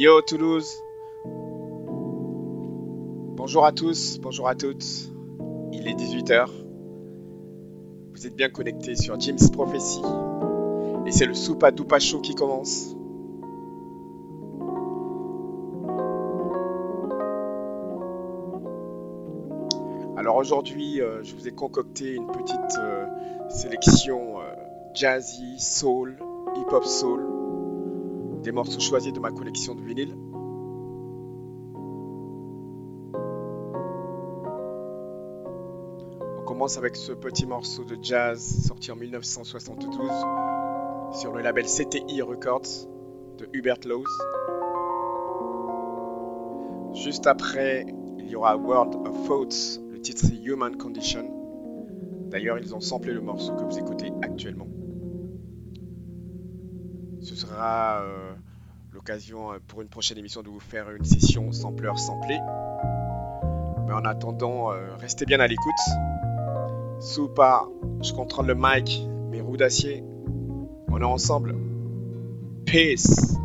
Yo Toulouse Bonjour à tous, bonjour à toutes. Il est 18h. Vous êtes bien connectés sur Jim's Prophecy. Et c'est le Soupa Dupa Show qui commence. Alors aujourd'hui, euh, je vous ai concocté une petite euh, sélection euh, jazzy, soul, hip-hop soul morceaux choisis de ma collection de vinyle. On commence avec ce petit morceau de jazz sorti en 1972 sur le label CTI Records de Hubert Laws. Juste après, il y aura World of Thoughts, le titre Human Condition. D'ailleurs, ils ont samplé le morceau que vous écoutez actuellement. Ce sera euh, euh, pour une prochaine émission de vous faire une session sampleur samplé. Mais en attendant, euh, restez bien à l'écoute. Soupa, je contrôle le mic, mes roues d'acier. On est ensemble. Peace.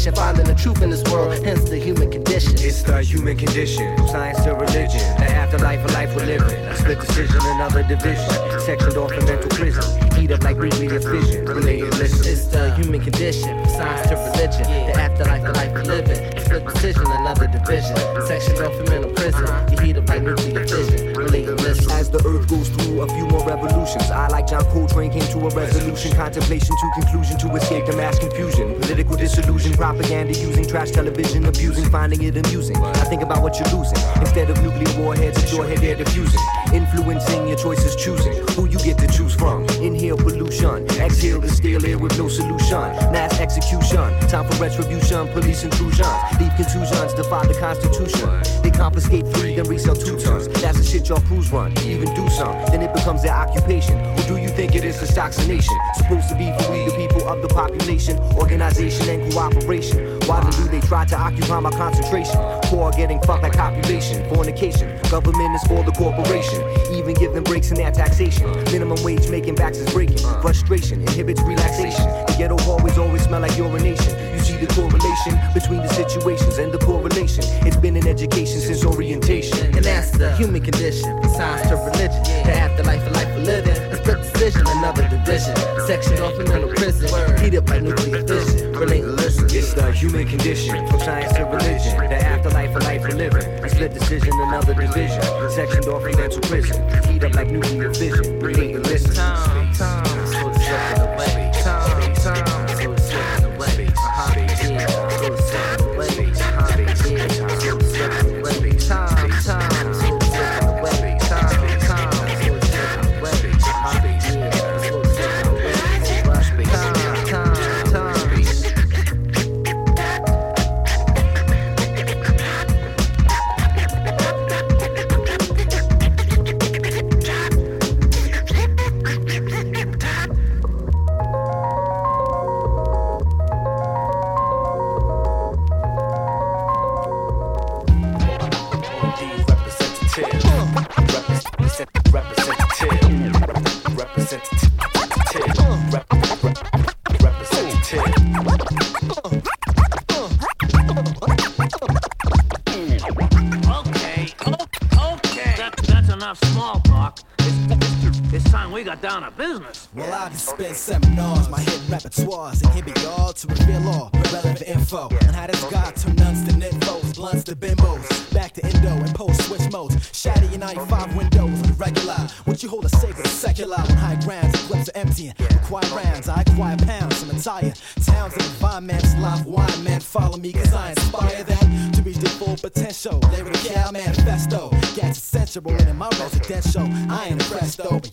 Mission, finding the truth in this world, hence the human condition. It's the human condition, science to religion, the afterlife of life we're living. A split decision, another division, sectioned off in mental prison. Heat up like nuclear fission, related listen. It's the human condition, science to religion, the afterlife of life we're living. A split decision, another division, sectioned off in mental prison. You heat up like nuclear fission, related listen. As the earth goes through a few more revolutions, I, like John Coltrane, came to a resolution, contemplation to conclusion to escape the mass confusion. Political disillusion, propaganda using trash television, abusing, finding it amusing. I think about what you're losing. Instead of nuclear warheads, it's your head air diffusing. Influencing your choices, choosing who you get to choose from. Inhale pollution, exhale the stale air with no solution. Mass execution, time for retribution, police intrusion. Leave contusions, defy the constitution. They confiscate free, then resell two tons. That's the shit y'all crews run. Even do some, then it becomes their occupation. Or do you think it is assassination? Supposed to be for we, the people of the population, organization and cooperation. Why do they try to occupy my concentration? Poor getting fucked like population, fornication. Government is for the corporation. Even giving breaks in their taxation. Minimum wage making backs is breaking. Frustration inhibits relaxation. The ghetto hallways always smell like urination. The correlation between the situations and the correlation. It's been in education since orientation. And that's the human condition, from science to religion, the afterlife of life we're living. A split decision, another division, sectioned off in mental prison, heat up by nuclear fission, and listen. It's the human condition, from science to religion, the afterlife of life we're living. A split decision, another division, sectioned off in mental prison, heat up like nuclear fission, and listen. Time, time,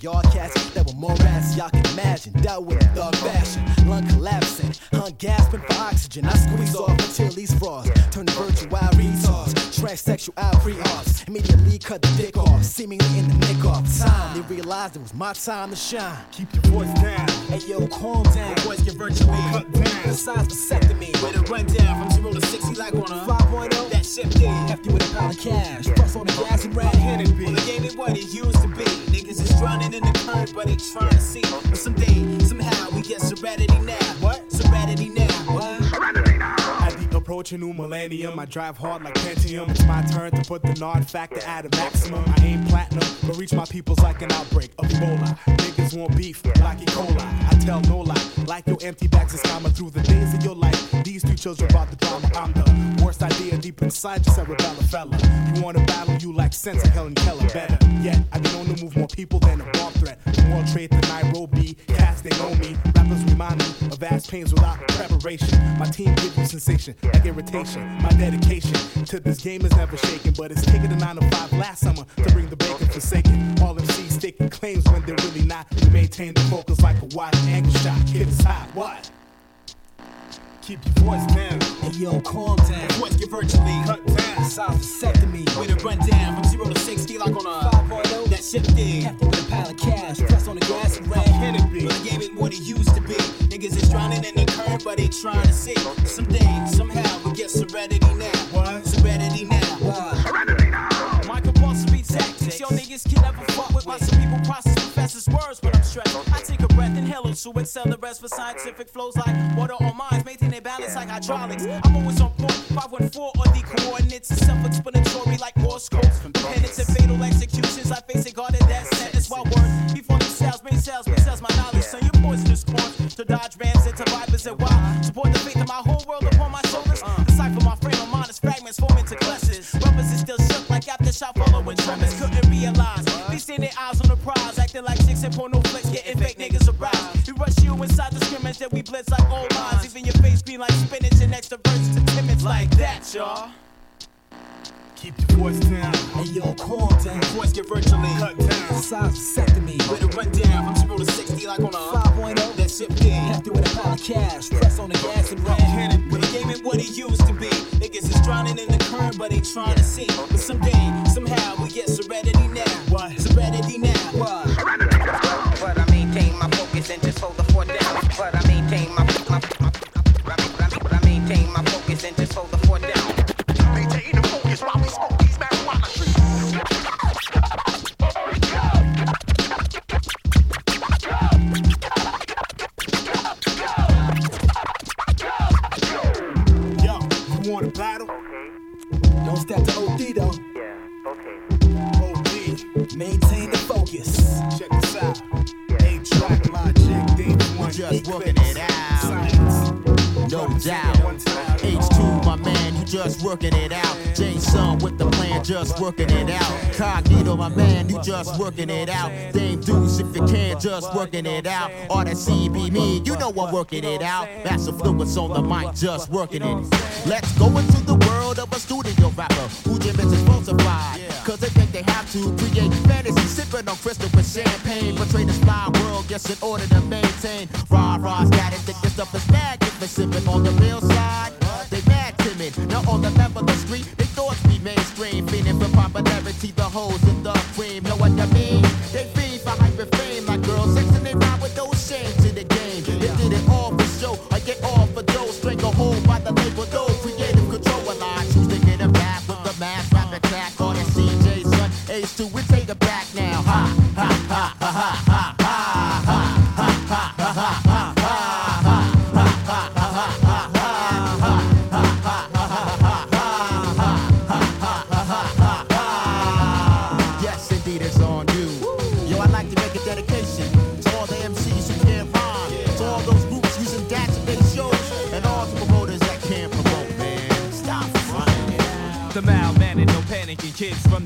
y'all cats that were more rats, y'all can imagine. Dealt with in thug fashion, lung collapsing, hung gasping for oxygen. I squeeze off until these frogs turn to virtual retards, transsexual pre-ops. Immediately cut the dick off, seemingly in the nick of time. They realized it was my time to shine. Keep your voice down. Hey yo, calm down. Boys get virtually cut down. Besides vasectomy, With a rundown approaching new millennium, I drive hard like Pentium. It's my turn to put the nod factor at a maximum. I aim platinum, but reach my peoples like an outbreak of Ebola. Niggas want beef like E. coli. I tell no lie, like your empty bags is coming through the days of your life. These two children brought the drama. I'm the worst idea deep inside your cerebellum fella. You wanna battle, you like sense of Helen Keller. Better yet, been known to move more people than a bomb threat. The World Trade to Nairobi, cast they know me. Rappers remind me of vast pains without preparation. My team gives you sensation, like irritation. My dedication to this game is never shaken, but it's taking a nine to five last summer to bring the bacon forsaken. All MCs sticking claims when they're really not. We maintain the focus like a wide angle shot. Hit us high. What? Keep your voice down. Hey yo, calm down. Voice get virtually Cut down. Sounds vasectomy. Way to run down from zero to sixty like on a 5.0. That shifted. Hefty with a pile of cash. Press on the gas and ran. Can it be? But the game ain't what it used to be. Niggas is drowning in the current, but they trying to see. Someday, somehow, we get serenity now. What? Serenity now. Serenity now. Michael Boss beat tactics. Yo, niggas can never fuck with my people process professors' words when I'm stressed. I take a breath, inhale it to excel the rest for scientific flows like water on minds, maintain their balance like hydraulics. I'm always on point, 514 or the coordinates is self-explanatory like Morse codes. Penance and fatal executions, I face a guarded death sentence while words before themselves, brain cells, brain cells, my knowledge. So you poisonous corns to dodge rams into vipers and wild. Support the faith of my whole world upon my shoulders. Decipher my frame of mind as fragments form into clusters. Rubbers is still shook like aftershock following tremors. Couldn't realize. They stand their eyes on the prize, acting like chicks and porno flicks, getting fake niggas aroused. We rush you inside the scrimmage, then we blitz like old lines. Even your face green like spinach and extra verses to timid like that, y'all. Keep your voice down. Hey yo, calm down. Voice get virtually Cut down. Sounds vasectomy. To run down from zero to sixty like on a 5.0. That shifted. Hefty with a pile of cash. Press on the gas and ran. But the game ain't what it used to be. Niggas is drowning in the current, but they trying to see. Working it out. Dame Deuce, if you can, just working it out. All that CB me, you know I'm working it out. Massive fluids on the mic, just working it. Let's go into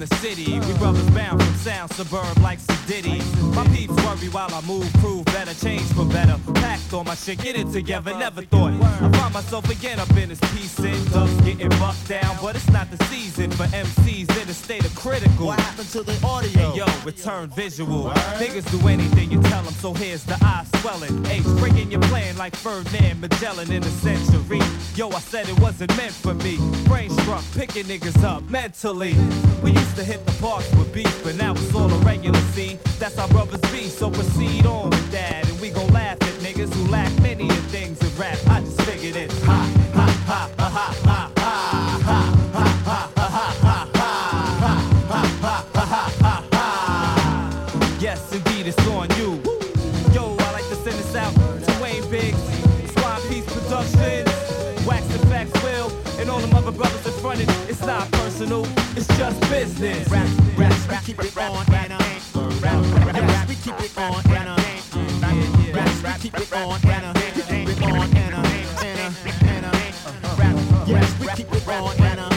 the city. We brothers bound from sound suburb like Sedity. My peeps worry while I move, prove better, change for better. Packed on my shit, get it together, never thought. I find myself again up in this piece in dust, getting bucked down. But it's not the season for MCs in a state of critical. What happened to the audio? Hey yo, return visual. Niggas do anything you tell them, so here's the eye swelling. H breaking your plan like Ferdinand Magellan in a century. Yo, I said it wasn't meant for me. Brain struck, picking niggas up mentally. We used to hit the parks with beef, but now it's all a regular scene. That's how brothers be, so proceed on with that. And we gon' laugh at niggas who lack many of things in rap. I just figured it. Ha, ha, ha, ha, ha, ha, ha. Yes, indeed, it's on you. Yo, I like to send this out to Wayne Biggs, Squad Peace Productions, Wax the Will, and all them other brothers in front of it. It's not personal, it's just business. Rap, rap, rap, keep it on and on. Rap, rap, we keep it on keep it on and. Keep it on on, and on. Rap, yes, we keep it on and on.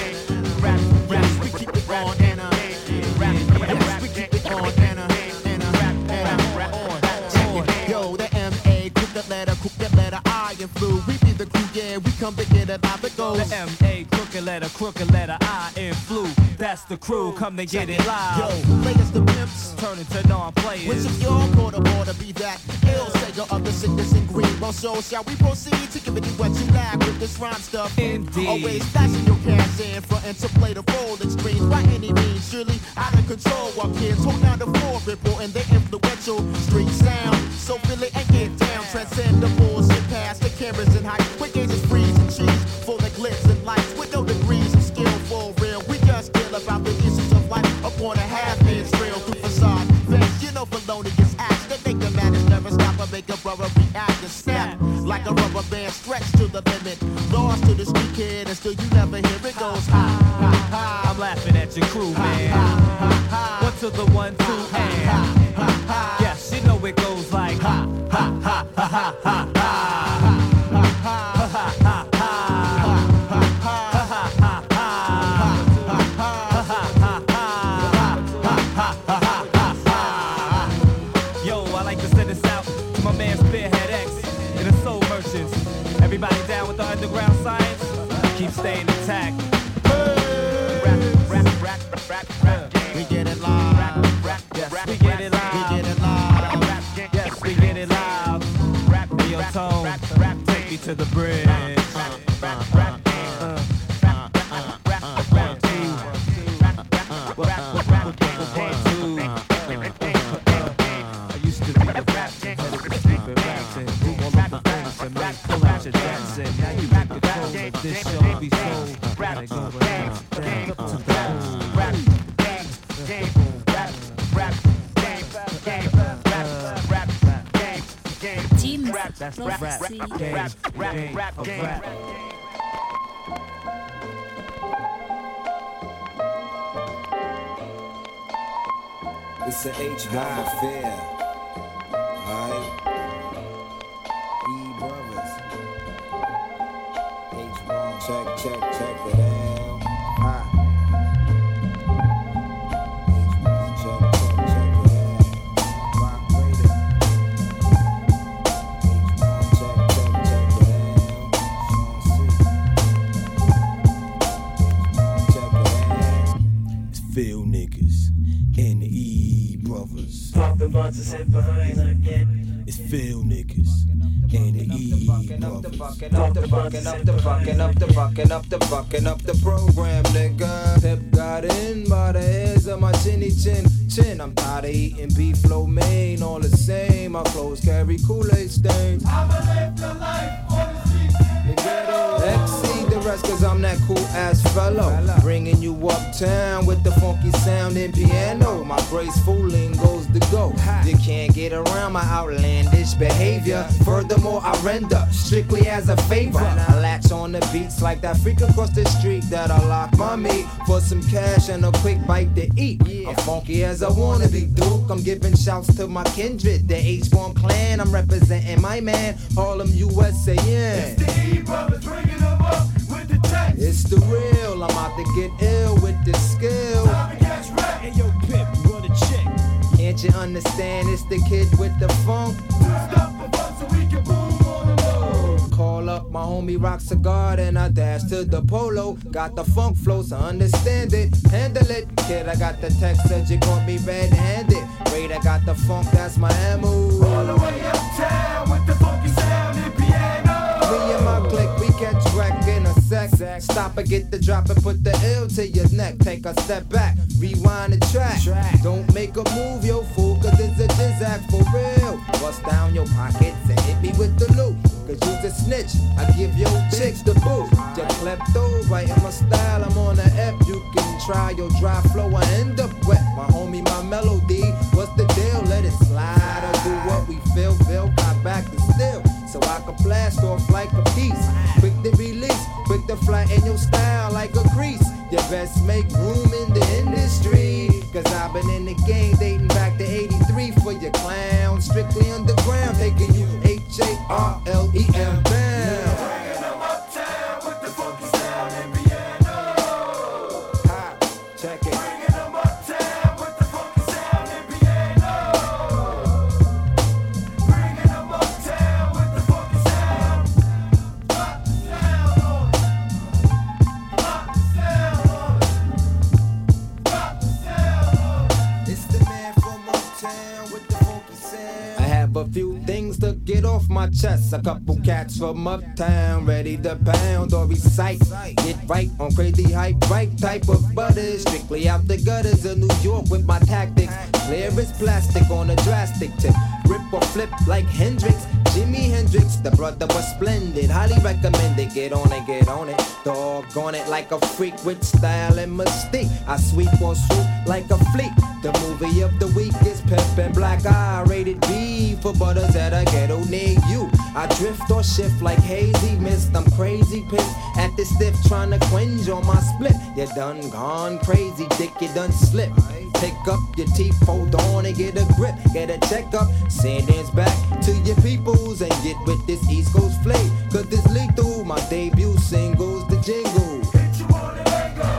Rap, yes, we keep it on on. Rap, yes, we keep it on and on. And on, on. Yo, the M.A. Cook that letter, cook letter, I and flu. We be the crew, yeah, we come to get it out the goals. The M.A. crooked letter, crooked letter. That's That's the crew, come to get it live. Yo, players the pimps. Turn into non-players. Which of y'all caught a ball to be that ill sager of the sickness and green? Well, so shall we proceed to give you what you lack with this rhyme stuff? Indeed. Always flashing your cash in front and to play the role extreme by any means. Surely out of control while kids hold down the floor, reporting their influential street sound. So feel it and get down, transcend the bullshit past the cameras and height. With gauges freezing cheese full life upon a half man's real through facade. Fans, you know, felonious acts that make the madness never stop or make a brother react and snap like a rubber band stretched to the limit. Lost to the street kid and still you never hear it goes ha ha ha. I'm laughing at your crew, man. What's to the one, two, and yes, you know it goes like ha ha ha ha ha ha ha. Team Rap, that's rap, rap, Prophecy. game, rap, rap, of game. rap. It's a H-bomb affair. Alright? E brothers. H-bomb. Check, check, check it It's Phil niggas and the E brothers. Up the fucking, up the fucking, up the fucking, up the fucking, up the fucking, up the program, nigga. Pep got in by the hairs of my chinny chin chin. I'm tired of eating beef lo mein, all the same. My clothes carry Kool-Aid stains. I'ma live the life on the streets. Exceed the rest cause I'm that cool ass fellow. Bringing you uptown with the funky sound and piano. My graceful lingo's the go. You can't get around my outlandish behavior. Furthermore, I render strictly as a favor. I latch on the beats like that freak across the street that I lock my meat for some cash and a quick bite to eat. I'm funky as I wanna be, Duke. I'm giving shouts to my kindred, the H-Bomb clan. I'm representing my man, Harlem, USA. Yeah. It's the real, I'm out to get ill with this skill. Yo, run a check. Can't you understand? It's the kid with the funk. Call up my homie Rock Cigar and I dash to the polo. Got the funk flow, so understand it. Handle it. Kid, I got the text that you caught me red handed. Raid, I got the funk, that's my ammo. All the way uptown sec. Stop and get the drop and put the L to your neck. Take a step back, rewind the track. Don't make a move, yo fool, cause it's a jizz for real. Bust down your pockets and hit me with the loot. Cause you's a snitch, I give your chicks the boot. Your klepto, right in my style, I'm on the F. You can try your dry flow, I end up wet. My homie, my melody, what's the deal? Let it slide or do what we feel, feel, got back to still. So I can blast off like a piece. Quick to release, quick to flatten your style like a crease. You best make room in the industry. Cause I've been in the game dating back to 83 for your clown. Strictly underground, taking you H-A-R-L-E-M down. My chest. A couple cats from uptown ready to pound or recite. Get right on crazy hype, right type of butter. Strictly out the gutters of New York with my tactics. Clear as plastic on a drastic tip. Rip or flip like Hendrix. Jimi Hendrix, the brother was splendid. Highly recommended. Get on it, get on it. Dog on it like a freak with style and mystique. I sweep or swoop like a fleet. The movie of the week is and Black Eye. Rated B for butters at a ghetto near you. I drift or shift like hazy mist. I'm crazy pissed at this stiff trying to quench on my split. You done gone crazy, dick, you done slip. Pick up your teeth, hold on and get a grip. Get a checkup, send dance back to your peoples and get with this East Coast flame. Cause this lethal, my debut singles, the jingle.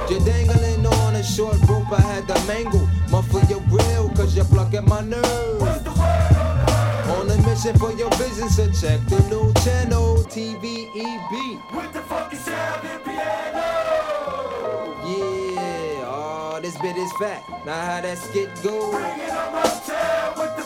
You're dangling on a short rope, I had to mangle. Muffle your grill, cause you're plucking my nerves. On a mission for your vision, so check the new channel, TVEB. With the funky sound and piano. Oh, is fat. Now how that skit go? With the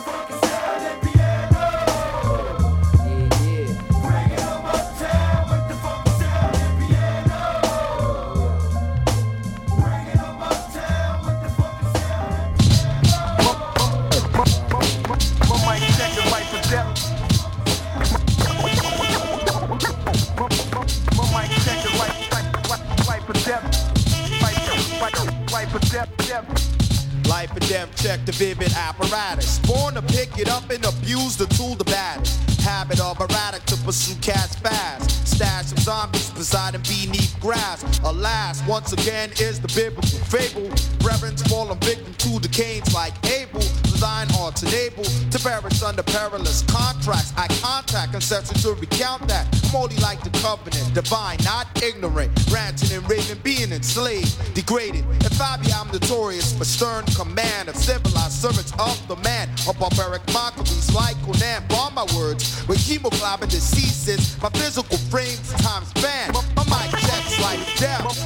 right for depth, depth. Life and death, check the vivid apparatus. Born to pick it up and abuse the tool the baddest. Habit of erratic to pursue cats fast. Stash of zombies presiding beneath grass. Alas, once again is the biblical fable. Reverends fallen victim to the canes like Abel. Design hearts enable to perish under perilous contracts. I contact ancestors to recount that. I'm only like the covenant, divine, not ignorant. Ranting and raving, being enslaved, degraded. If I be, I'm notorious for stern command of civilized servants of the man. A barbaric mockeries like Conan. Bomb my words with hemoglobin diseases. My physical frame's time span. My, mic checks like death.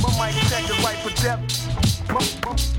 My mic check right for depth.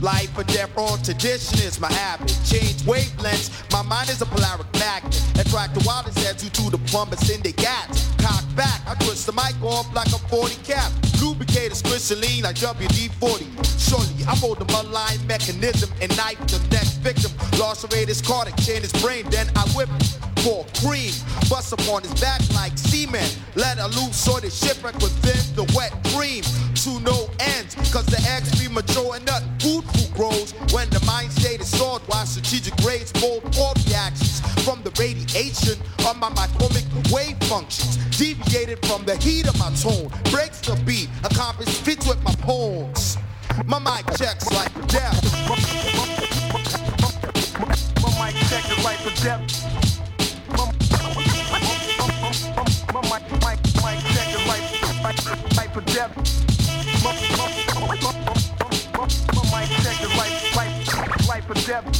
Life or death or tradition is my habit. Change wavelengths, my mind is a polaric magnet. Attract the wildest heads due to the plumbers in their gats. Cock back, I twist the mic off like a 40 cap. Lubricate is crystalline like WD-40. Surely, I hold the malign mechanism and knife the next victim. Lacerate his cardiac, chain his brain, then I whip him for cream. Bust upon his back like semen. Let a loose sort of shipwreck within the wet dream. To no ends, cause the eggs be mature and nothing food food grows when the mind state is stored while strategic rays fold all reactions from the radiation of my micromic wave functions. Deviated from the heat of my tone, breaks the beat, accomplish fits with my poems. My mic checks like death. My mic check the right for depth. My, mic check right, right for depth.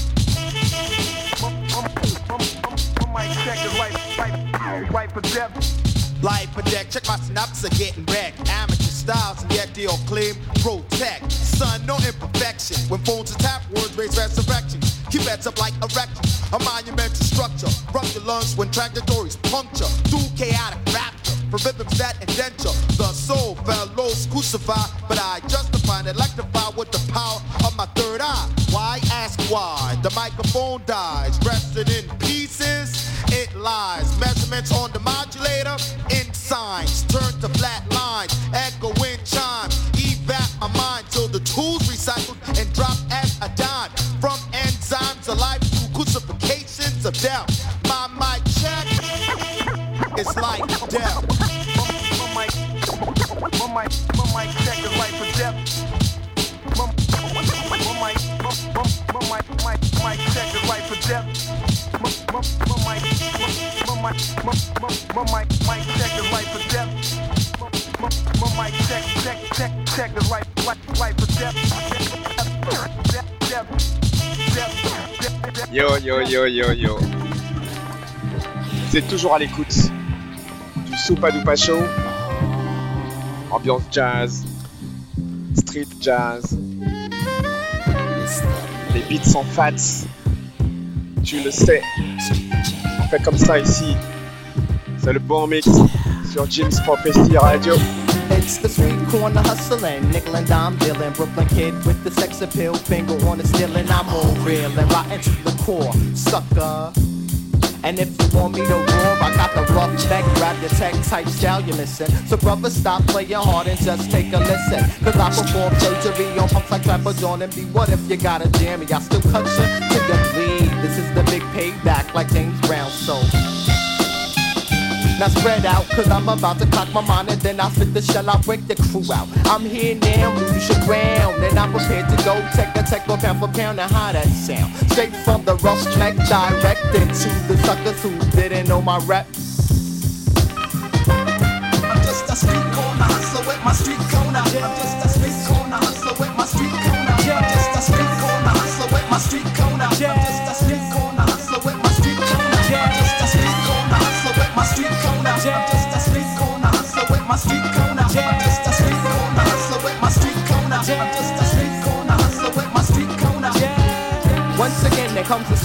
My, mic check the right, right, right for depth. Life protect, check my synapses are getting wrecked. Amateur styles, and yet they all claim protect. Son, no imperfection. When phones are tapped, words raise resurrection. Keep heads up like erection. A monumental structure. Rupture lungs when trajectories puncture. Through chaotic rapture. For rhythms that indenture. The soul fellows crucified, But I justify and electrify with the power of my third eye. Why ask why? The microphone dies. Rested in pieces. It lies. Measurements on the modulator. In signs. Turn to flat lines. Echo in chime. Evap my mind till the tools recycled and drop as a dime. From enzymes alive to crucifixions of death. My mic check is like death. Yo yo yo yo yo. Êtes toujours à l'écoute du Soupa Dupa Show. Ambiance jazz. street jazz. Les beats sont fats. Tu le sais. On fait comme ça ici. C'est le bon mix sur Jim's Prophecy Radio. It's the street corner hustling, nickel and dime dealing. Brooklyn kid with the sex appeal, finger on the stealing. I'm all real and rotten to the core, sucker. And if you want me to roar, I got the rough tech, grab your tech type style you missing. So brother, stop playing hard and just take a listen. Cause I perform surgery on pumps like Trapper John and B. What if you got a jammy? I still cut you to the bleed. This is the big payback like James Brown, so. Now spread out, cause I'm about to cock my mind and then I'll spit the shell, I'll break the crew out. I'm here now, lose your ground, and I'm prepared to go take a tech or pound for pound and how that sound. Straight from the rough neck, directed to the suckers who didn't know my reps. I'm just a street corner hustler with my street corner. I'm just I'm just a street corner hustler with my street corner. I'm just a street corner hustler with my street corner. I'm just a street corner hustler with my street corner. Once again, there comes the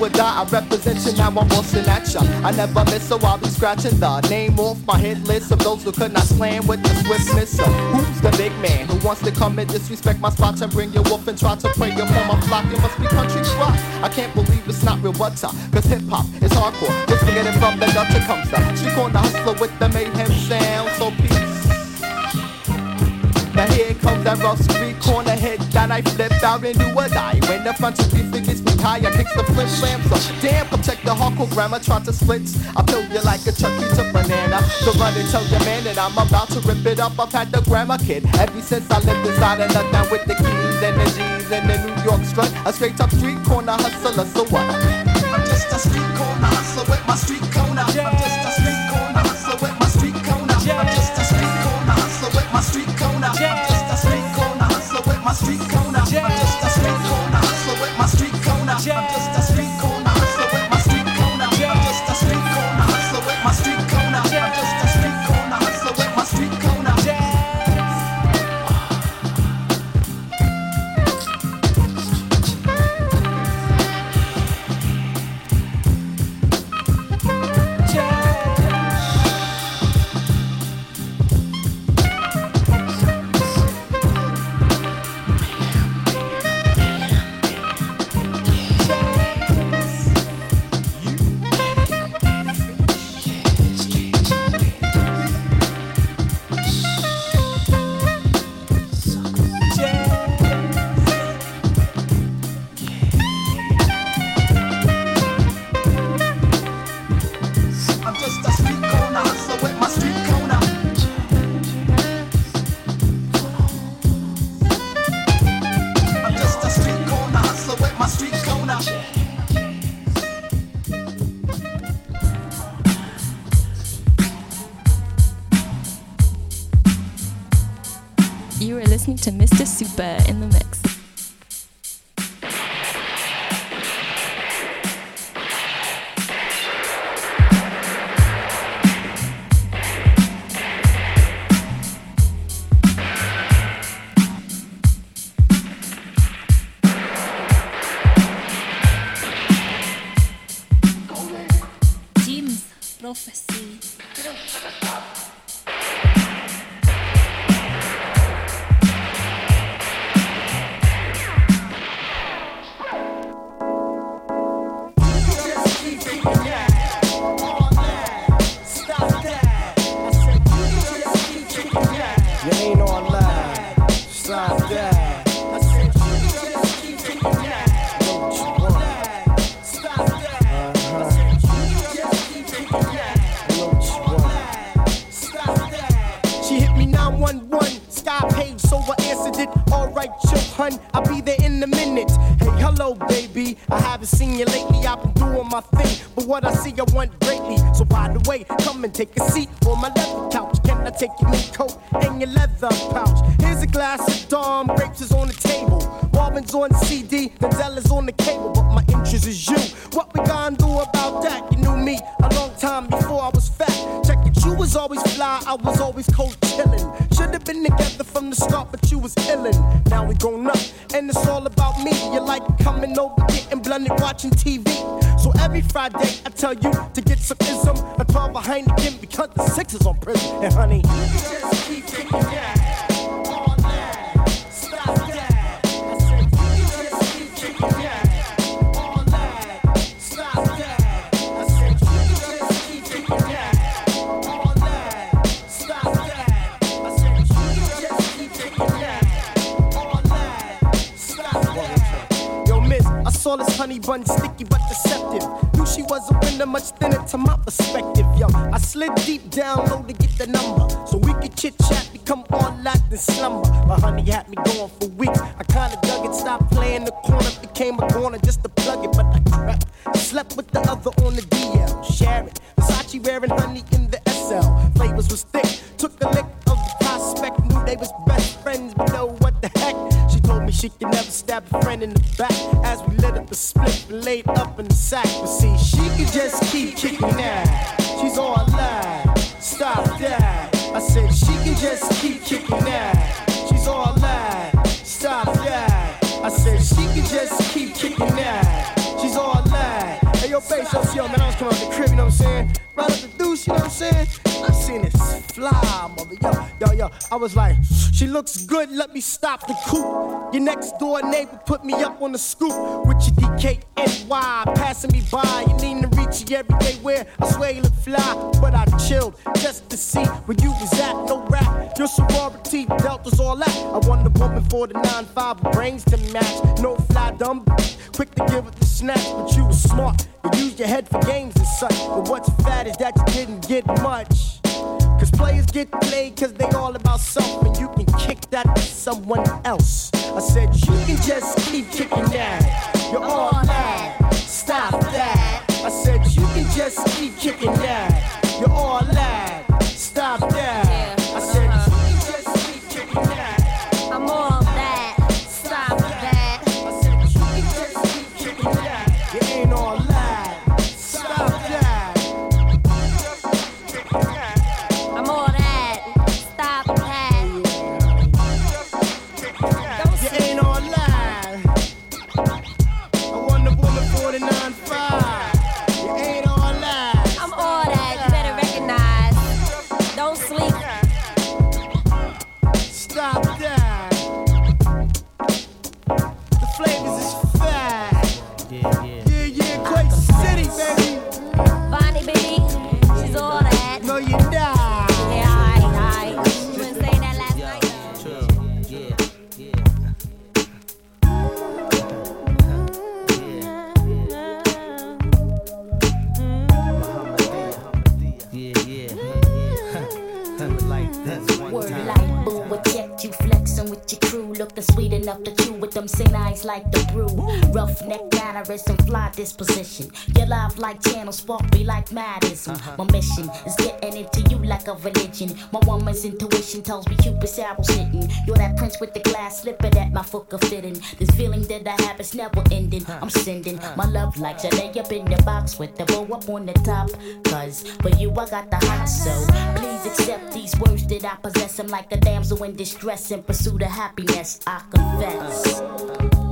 or die, I represent you, now I'm busting at ya. I never miss, so I'll be scratching the name off my hit list of those who could not slam with the swiftness. So who's the big man who wants to come and disrespect my spots and bring your wolf and try to prey upon my flock? It must be country rock. I can't believe it's not real butter, cause hip hop is hardcore. Just forget it from the gutter comes the street corner hustler with the mayhem sound. So peace. Now here comes that rough street corner hit that I flipped out and do a die. When the front you gets me high, I kicks the flip slam. So damn, come check the hardcore grammar, try to split. I peel you like a Chucky to banana. So run and tell your man that I'm about to rip it up. I've had the grammar kid ever since I lived inside of London with the keys and the G's and the New York strut. A straight up street corner hustler, so what? I'm just a street corner hustler with my street corner. I'm was illin'. Now we grown up, and it's all about me. You like coming over, getting blunted, watching TV. So every Friday, I tell you to get some ism. I call behind again because the six is on prison. And honey, down to get the number. So we could chit chat, become all locked in slumber. My honey had looks good, let me stop the coupe. Your next door neighbor put me up on the scoop with your DKNY passing me by. You need to reach you every day where I swear you look fly. But I chilled just to see where you was at. No rap, your sorority delta's all that. I want a woman for the 9-5 brains to match. No fly dumb, quick to give it the snatch. But you was smart, you used your head for games and such. But what's fat is that you didn't get much. Cause players get played cause they all about something. You can kick that to someone else. I said you can just keep kicking that. You're all that. Stop that. I said you can just keep kicking that. You're all that. Like the brew. Roughneck mannerism, and fly disposition. Your live like channels, spark me like Madison. Uh-huh. My mission is getting into you like a religion. My woman's intuition tells me Cupid's arrow's hitting. You're that prince with the glass slipper that my foot could fit in. This feeling that I have is never ending. I'm sending my love like lay up in the box with the bow up on the top. Cause for you I got the hot so please accept these words that I possess. I'm like a damsel in distress in pursuit of happiness. I confess. Uh-huh.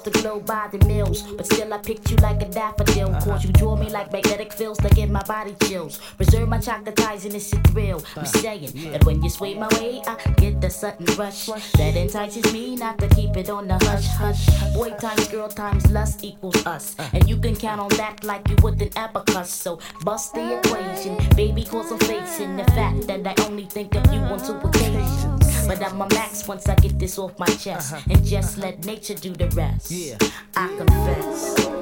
Across the globe by the mills. But still, I picked you like a daffodil. Uh-huh. Cause you draw me like magnetic fields that give my body chills. Preserve my chocolate ties and it's a thrill. I'm saying that when you sway my way, I get the sudden rush that entices me not to keep it on the hush hush. Boy times girl times lust equals us. Uh. And you can count on that like you would an abacus. So bust the equation, baby, cause I'm facing the fact that I only think of you on two occasions. But I'm a max once I get this off my chest. Uh-huh. And just uh-huh. let nature do the rest. Yeah. I confess.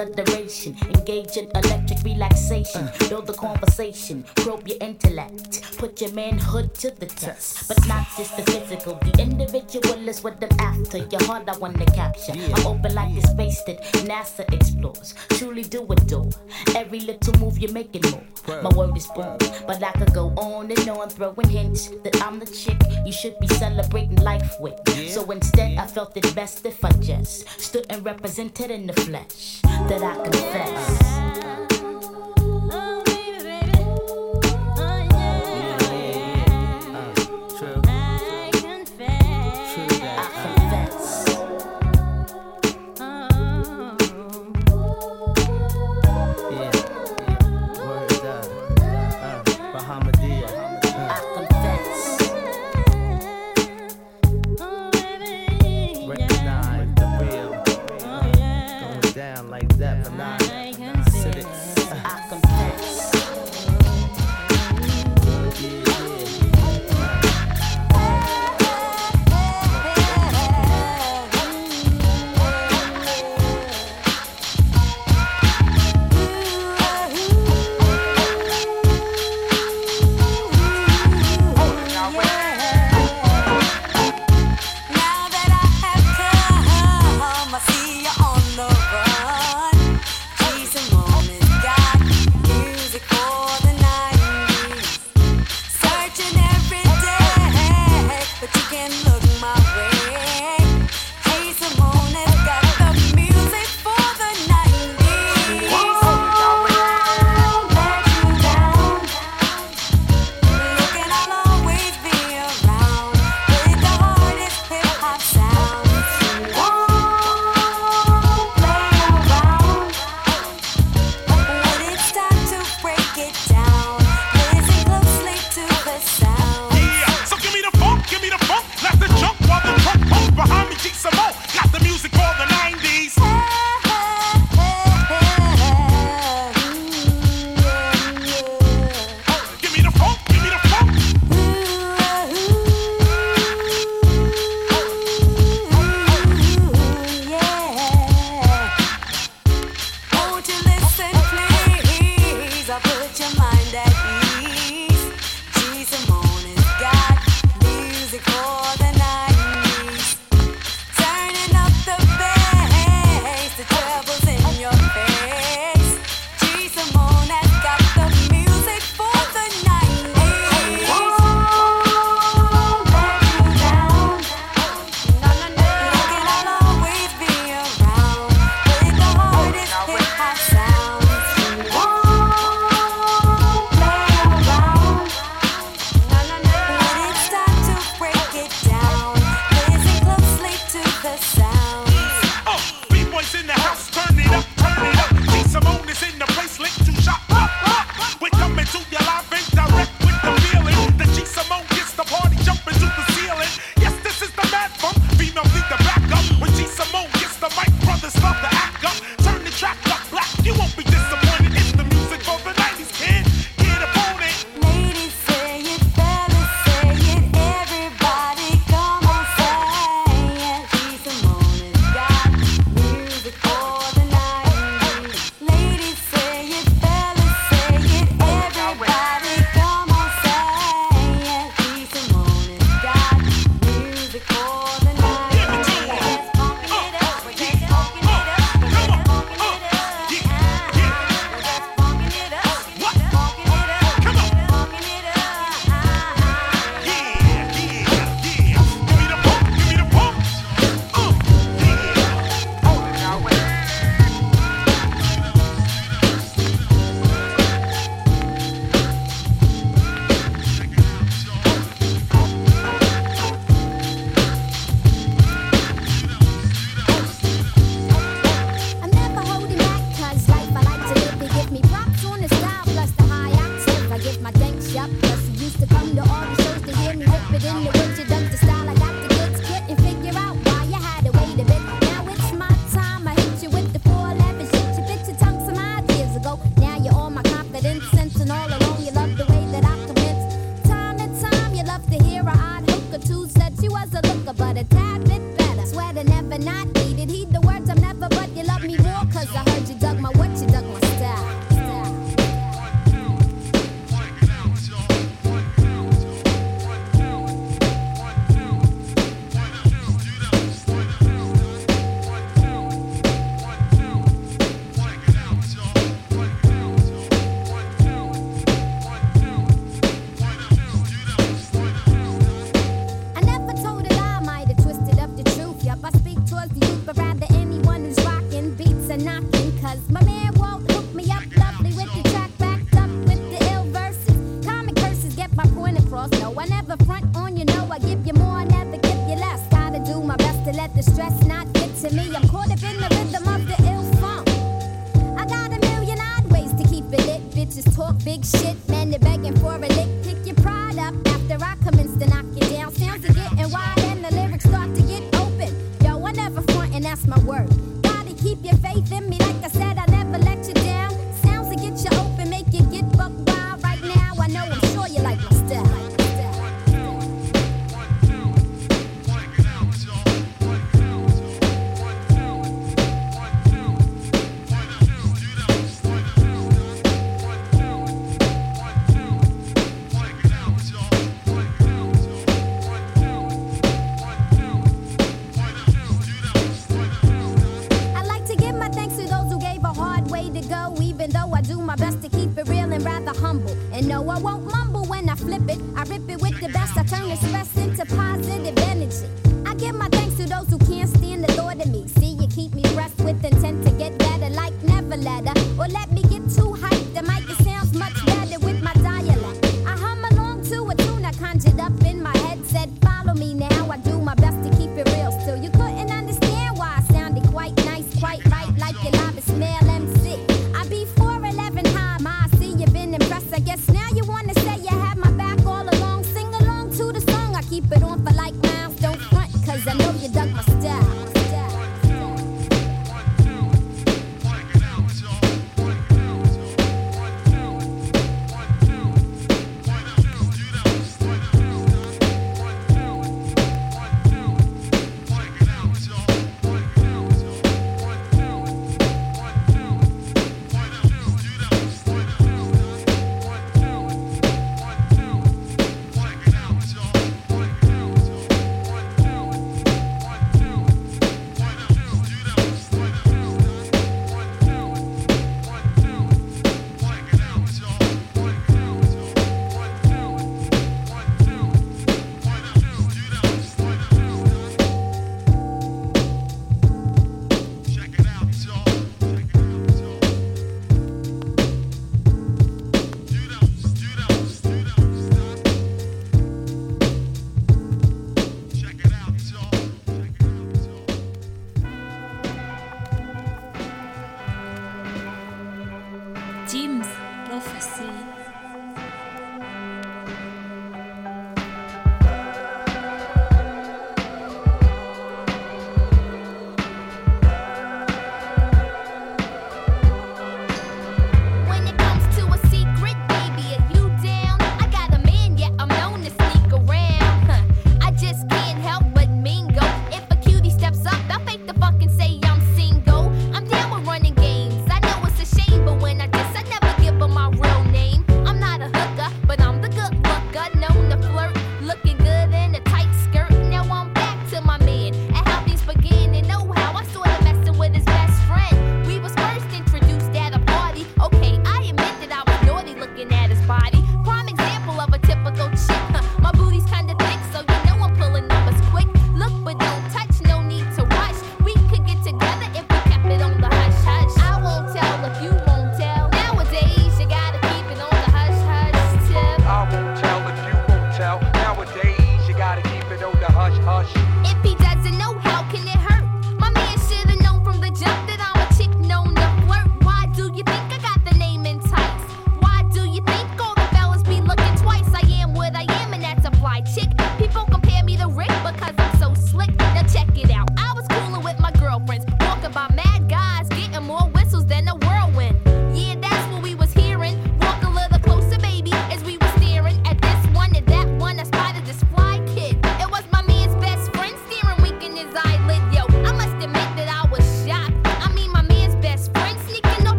at the Engage in electric relaxation. Uh. Build the conversation. Probe your intellect. Put your manhood to the test. But not just the physical. The individual is what I'm after. Your heart I want to capture. I'm open like the space that NASA explores. Truly do adore. Every little move you're making more. My word is born. But I could go on and on throwing hints that I'm the chick you should be celebrating life with. So instead, I felt it best if I just stood and represented in the flesh that I could Effect.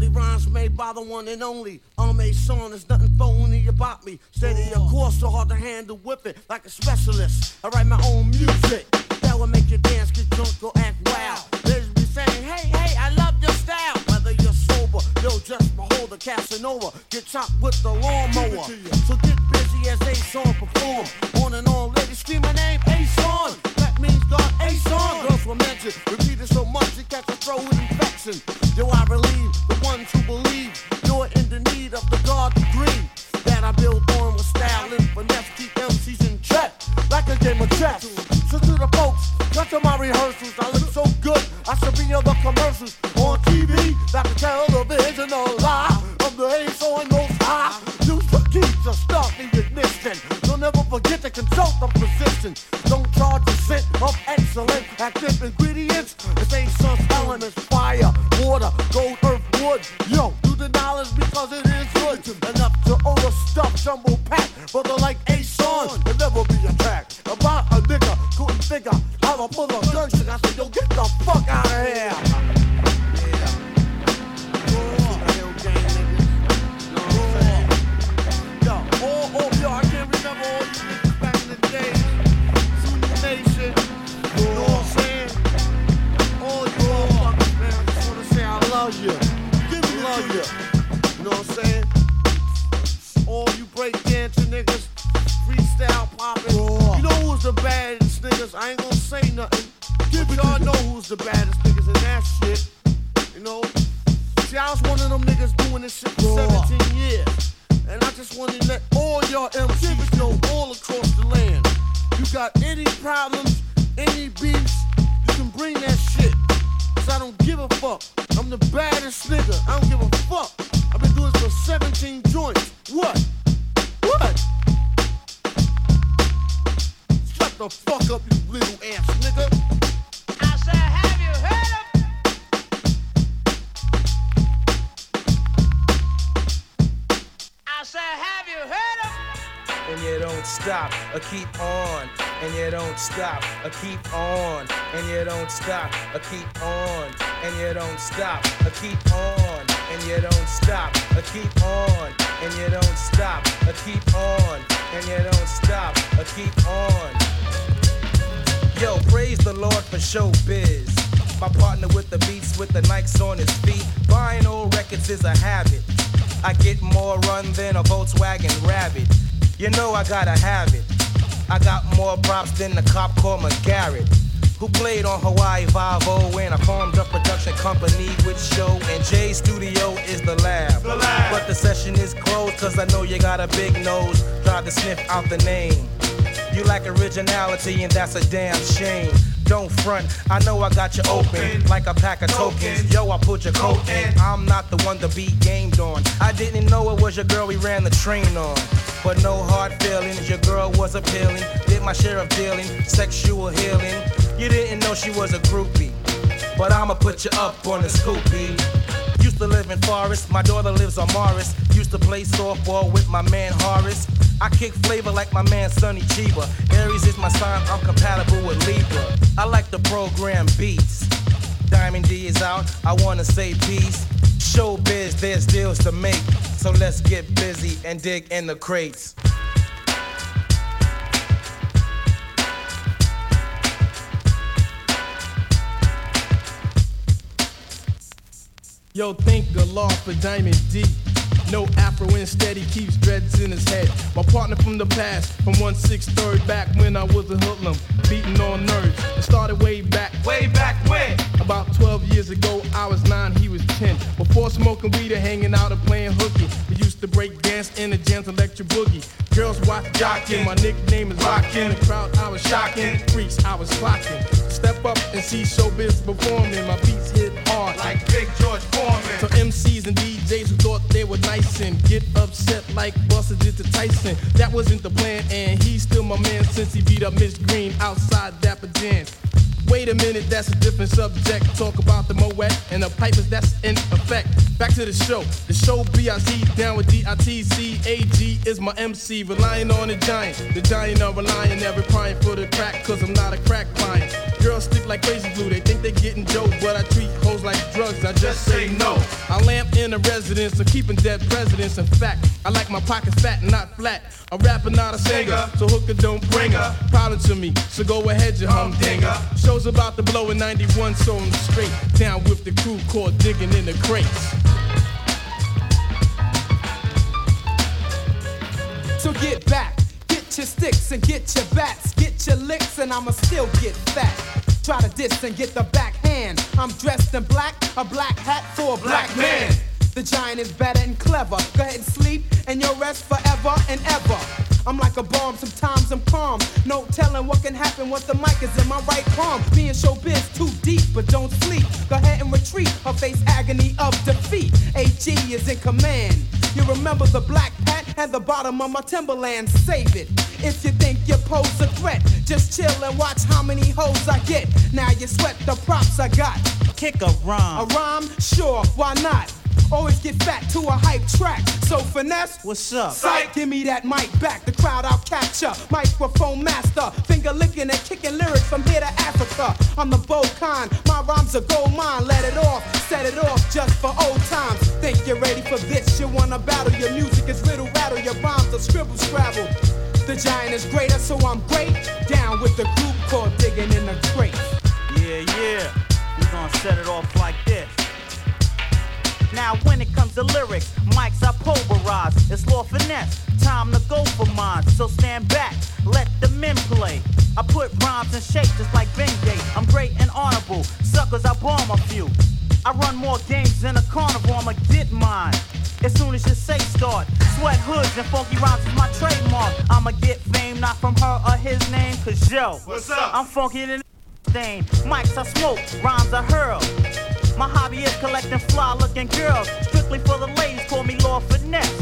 These rhymes made by the one and only. I'm a son, there's nothing phony about me. Steady of course, so hard to handle it like a specialist. I write my own music. That will make you dance, get drunk, or act wild. Ladies be saying, hey, hey, I love your style. Whether you're sober, yo, just behold the Casanova. Get chopped with the lawnmower. So get busy as a song perform. On and on, ladies scream my name, A song. That means God, A song. Girls were mentioned, repeat it so much you catch a throat infection. Yo, I relieve the ones who believe you're in the need of the God degree that I build on with style and finesse. Keep MCs in check like a game of chess. So to the folks, cut to my rehearsals. I look so good, I should be on the commercials on TV, like the television or lie. I'm the ace on most high. The key to start the ignition. Don't ever forget to consult the physician. Got any problems, any beefs, you can bring that shit. Cause I don't give a fuck. I'm the baddest nigga. I don't give a fuck. I've been doing this for 17 joints. What? What? Shut the fuck up, you little ass nigga. I said, have you heard of I said, have you heard of? and you don't stop or keep on and you don't stop or keep on and you don't stop or keep on and you don't stop or keep on and you don't stop or keep on and you don't stop or keep on and you don't stop or keep on yo praise the lord for showbiz my partner with the beats with the Nikes on his feet buying old records is a habit I get more run than a Volkswagen Rabbit. You know I gotta have it. I got more props than the cop called McGarrett. Who played on Hawaii Five-O and I formed a production company with show and J Studio is the lab. The lab. But the session is closed cause I know you got a big nose. Try to sniff out the name. You lack originality and that's a damn shame. Don't front, I know I got you open like a pack of tokens. Yo, I put your coat in. I'm not the one to be gamed on. I didn't know it was your girl we ran the train on. But no hard feelings, your girl was appealing. Did my share of dealing, sexual healing. You didn't know she was a groupie. But I'ma put you up on the scoop, B. Used to live in Forest, my daughter lives on Morris. Used to play softball with my man Horace. I kick flavor like my man Sonny Chiba. Aries is my sign, I'm compatible with Libra. I like the program beats. Diamond D is out, I wanna say peace. Showbiz, there's deals to make. So let's get busy and dig in the crates. Yo, thank the Lord for Diamond D. No afro instead he keeps dreads in his head. My partner from the past, from 163rd back when I was a hoodlum, beating on nerves. It started way back. Way back when? About 12 years ago, I was 9, he was 10. Before smoking weed and hanging out and playing hooky, we used to break dance in the jams electric boogie. Girls watch jocking, my nickname is Rockin'. The crowd I was shocking, freaks I was clocking. Step up and see showbiz performing. My beats hit hard Like Big George Foreman. so MCs and DJs who thought they were nice and get upset like Buster did to Tyson. That wasn't the plan, and he's still my man since he beat up Miss Green outside Dapper Dan. Wait a minute, that's a different subject. Talk about the Moet and the pipers that's in effect. Back to the show. The show BIC down with DITC. AG is my MC, relying on the giant. The giant are relying, never crying for the crack, cause I'm not a crack client. Girls stick like crazy glue, they think they getting dope, but I treat hoes like drugs, I just say no. I lamp in a residence, so keeping dead presidents. In fact, I like my pockets fat not flat. A rapper, not a singer, so hooker don't bring her. Problem to me, so go ahead, you humdinger. Show's about to blow in 91, so I'm straight down with the crew called digging in the crates. So get back, get your sticks and get your bats, get your licks, and I'ma still get fat. Try to diss and get the backhand. I'm dressed in black, a black hat for a black, man. The giant is better and clever. Go ahead and sleep, and you'll rest forever and ever. I'm like a bomb, sometimes I'm calm. No telling what can happen once the mic is in my right palm. Me and showbiz too deep, but don't sleep. Go ahead and retreat, or face agony of defeat. AG is in command. You remember the black pat at the bottom of my Timberland. Save it. If you think you pose a threat, just chill and watch how many hoes I get. Now you sweat the props I got. Kick a rhyme. A rhyme? Sure, why not? Always get fat to a hype track. So finesse, what's up? Sight, give me that mic back. The crowd I'll capture. Microphone master, finger licking and kicking lyrics from here to Africa. I'm the bow kind, my rhymes are gold mine. Let it off, set it off just for old times. Think you're ready for this? You wanna battle? Your music is riddle rattle, your rhymes are scribble scrabble. The giant is greater, so I'm great. Down with the group called digging in the crate. Yeah, yeah. We gonna set it off like this. Now when it comes to lyrics, mics I pulverize. It's Lord Finesse, time to go for mine. So stand back, let the men play. I put rhymes in shape just like Ben Bengay. I'm great and honorable, suckers I bomb a few. I run more games than a carnival, I'ma get mine. As soon as you say start, sweat hoods and funky rhymes is my trademark. I'ma get fame not from her or his name, cause yo, What's up? I'm funky than thing. Mics I smoke, rhymes I hurl. My hobby is collecting fly looking girls. Strictly for the ladies, call me Lord Finesse.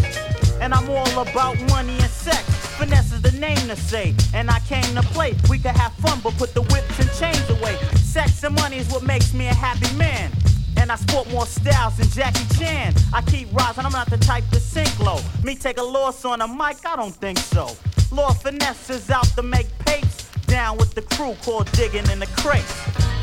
And I'm all about money and sex. Finesse is the name to say. And I came to play. We could have fun, but put the whips and chains away. Sex and money is what makes me a happy man. And I sport more styles than Jackie Chan. I keep rising, I'm not the type to sink low. Me take a loss on a mic, I don't think so. Lord Finesse is out to make papes. Down with the crew called Digging in the Crates.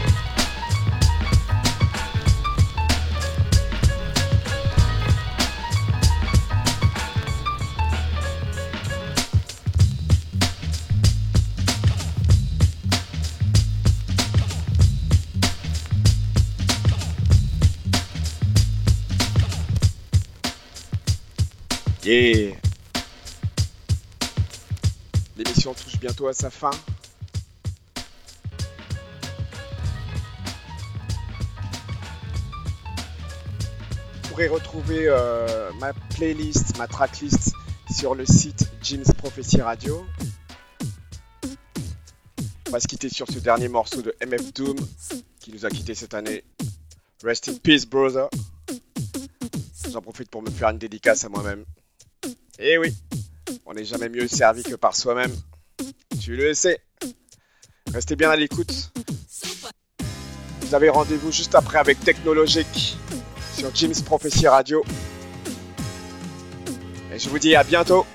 L'émission touche bientôt à sa fin. Vous pourrez retrouver euh, ma playlist, ma tracklist sur le site Jim's Prophecy Radio. On va se quitter sur ce dernier morceau de MF Doom qui nous a quitté cette année. Rest in peace, brother. J'en profite pour me faire une dédicace à moi-même. Eh oui, on n'est jamais mieux servi que par soi-même. Tu le sais. Restez bien à l'écoute. Vous avez rendez-vous juste après avec Technologique sur Jim's Prophecy Radio. Et je vous dis à bientôt.